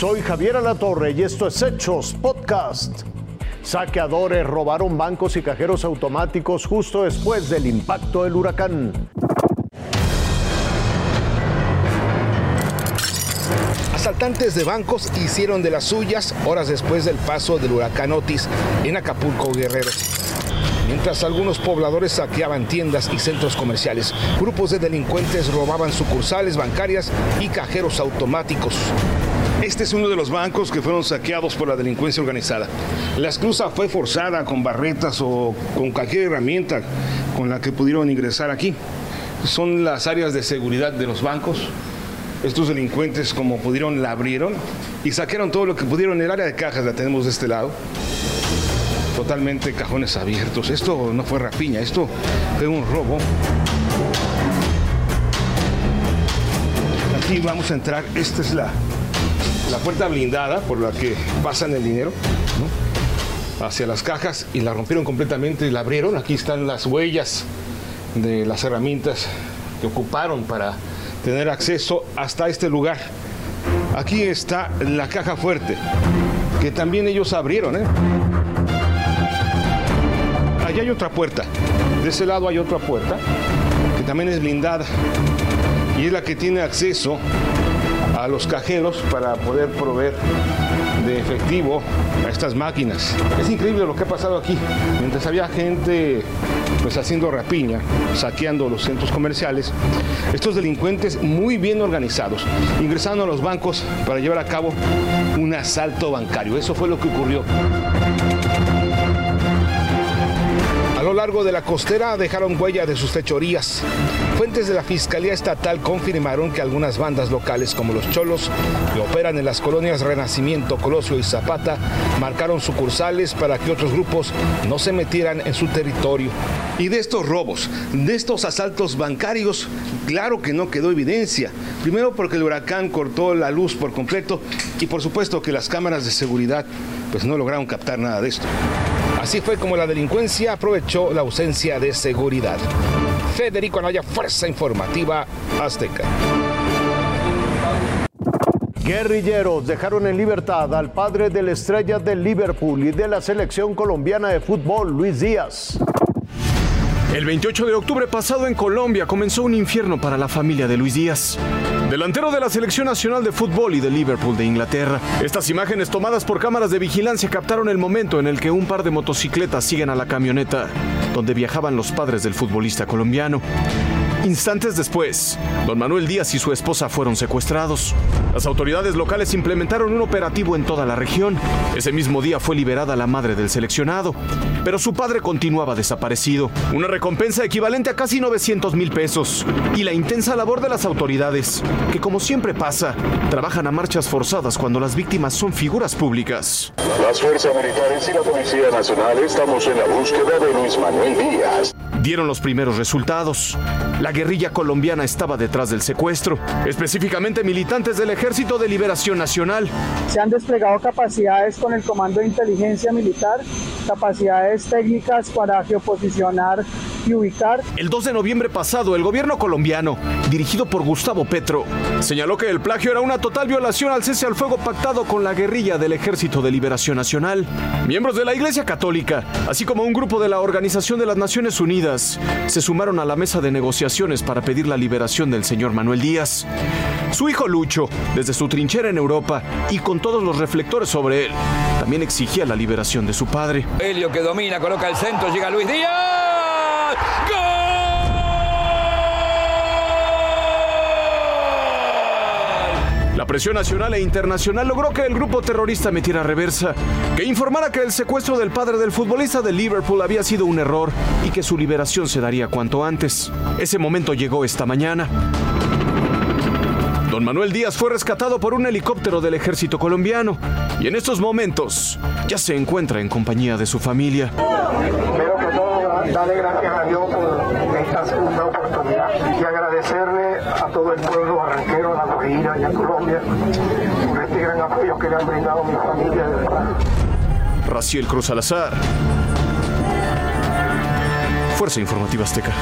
Soy Javier Alatorre y esto es Hechos Podcast. Saqueadores robaron bancos y cajeros automáticos justo después del impacto del huracán. Asaltantes de bancos hicieron de las suyas horas después del paso del huracán Otis en Acapulco Guerrero. Mientras algunos pobladores saqueaban tiendas y centros comerciales, grupos de delincuentes robaban sucursales bancarias y cajeros automáticos. Este es uno de los bancos que fueron saqueados por la delincuencia organizada. La esclusa fue forzada con barretas o con cualquier herramienta con la que pudieron ingresar aquí. Son las áreas de seguridad de los bancos. Estos delincuentes, como pudieron, la abrieron y saquearon todo lo que pudieron. El área de cajas la tenemos de este lado. Totalmente cajones abiertos. Esto no fue rapiña, esto fue un robo. Aquí vamos a entrar. Esta es la, la puerta blindada por la que pasan el dinero hacia las cajas y la rompieron completamente y la abrieron. Aquí están las huellas de las herramientas que ocuparon para tener acceso hasta este lugar. Aquí está la caja fuerte, que también ellos abrieron. ¿eh? Allá hay otra puerta. De ese lado hay otra puerta, que también es blindada. Y es la que tiene acceso a los cajeros para poder proveer de efectivo a estas máquinas. Es increíble lo que ha pasado aquí. Mientras había gente pues haciendo rapiña, saqueando los centros comerciales, estos delincuentes muy bien organizados ingresaron a los bancos para llevar a cabo un asalto bancario. Eso fue lo que ocurrió. A lo largo de la costera dejaron huella de sus fechorías. Fuentes de la Fiscalía Estatal confirmaron que algunas bandas locales como los Cholos, que operan en las colonias Renacimiento, Colosio y Zapata, marcaron sucursales para que otros grupos no se metieran en su territorio. Y de estos robos, de estos asaltos bancarios, claro que no quedó evidencia. Primero porque el huracán cortó la luz por completo y por supuesto que las cámaras de seguridad pues no lograron captar nada de esto. Así fue como la delincuencia aprovechó la ausencia de seguridad. Federico Anaya, Fuerza Informativa Azteca. Guerrilleros dejaron en libertad al padre de la estrella del Liverpool y de la selección colombiana de fútbol, Luis Díaz. El 28 de octubre pasado en Colombia comenzó un infierno para la familia de Luis Díaz. Delantero de la Selección Nacional de Fútbol y de Liverpool de Inglaterra. Estas imágenes tomadas por cámaras de vigilancia captaron el momento en el que un par de motocicletas siguen a la camioneta donde viajaban los padres del futbolista colombiano. Instantes después, don Manuel Díaz y su esposa fueron secuestrados. Las autoridades locales implementaron un operativo en toda la región. Ese mismo día fue liberada la madre del seleccionado, pero su padre continuaba desaparecido. Una recompensa equivalente a casi 900 mil pesos y la intensa labor de las autoridades, que como siempre pasa, trabajan a marchas forzadas cuando las víctimas son figuras públicas. Las fuerzas militares y la Policía Nacional estamos en la búsqueda de Luis Manuel Díaz. Dieron los primeros resultados. La guerrilla colombiana estaba detrás del secuestro, específicamente militantes del Ejército de Liberación Nacional. Se han desplegado capacidades con el Comando de Inteligencia Militar, capacidades técnicas para geoposicionar y ubicar. El 2 de noviembre pasado, el gobierno colombiano, dirigido por Gustavo Petro, señaló que el plagio era una total violación al cese al fuego pactado con la guerrilla del Ejército de Liberación Nacional. Miembros de la Iglesia Católica, así como un grupo de la Organización de las Naciones Unidas, se sumaron a la mesa de negociaciones para pedir la liberación del señor Manuel Díaz. Su hijo Lucho, desde su trinchera en Europa y con todos los reflectores sobre él, también exigía la liberación de su padre. Helio que domina, coloca el centro, llega Luis Díaz. La presión nacional e internacional logró que el grupo terrorista metiera reversa, que informara que el secuestro del padre del futbolista de Liverpool había sido un error y que su liberación se daría cuanto antes. Ese momento llegó esta mañana. Don Manuel Díaz fue rescatado por un helicóptero del ejército colombiano y en estos momentos ya se encuentra en compañía de su familia. Darle gracias a Dios por esta segunda oportunidad y agradecerle a todo el pueblo barranquero, a la Guajira y a Colombia por este gran apoyo que le han brindado a mi familia. Raciel Cruz Salazar. Fuerza Informativa Azteca.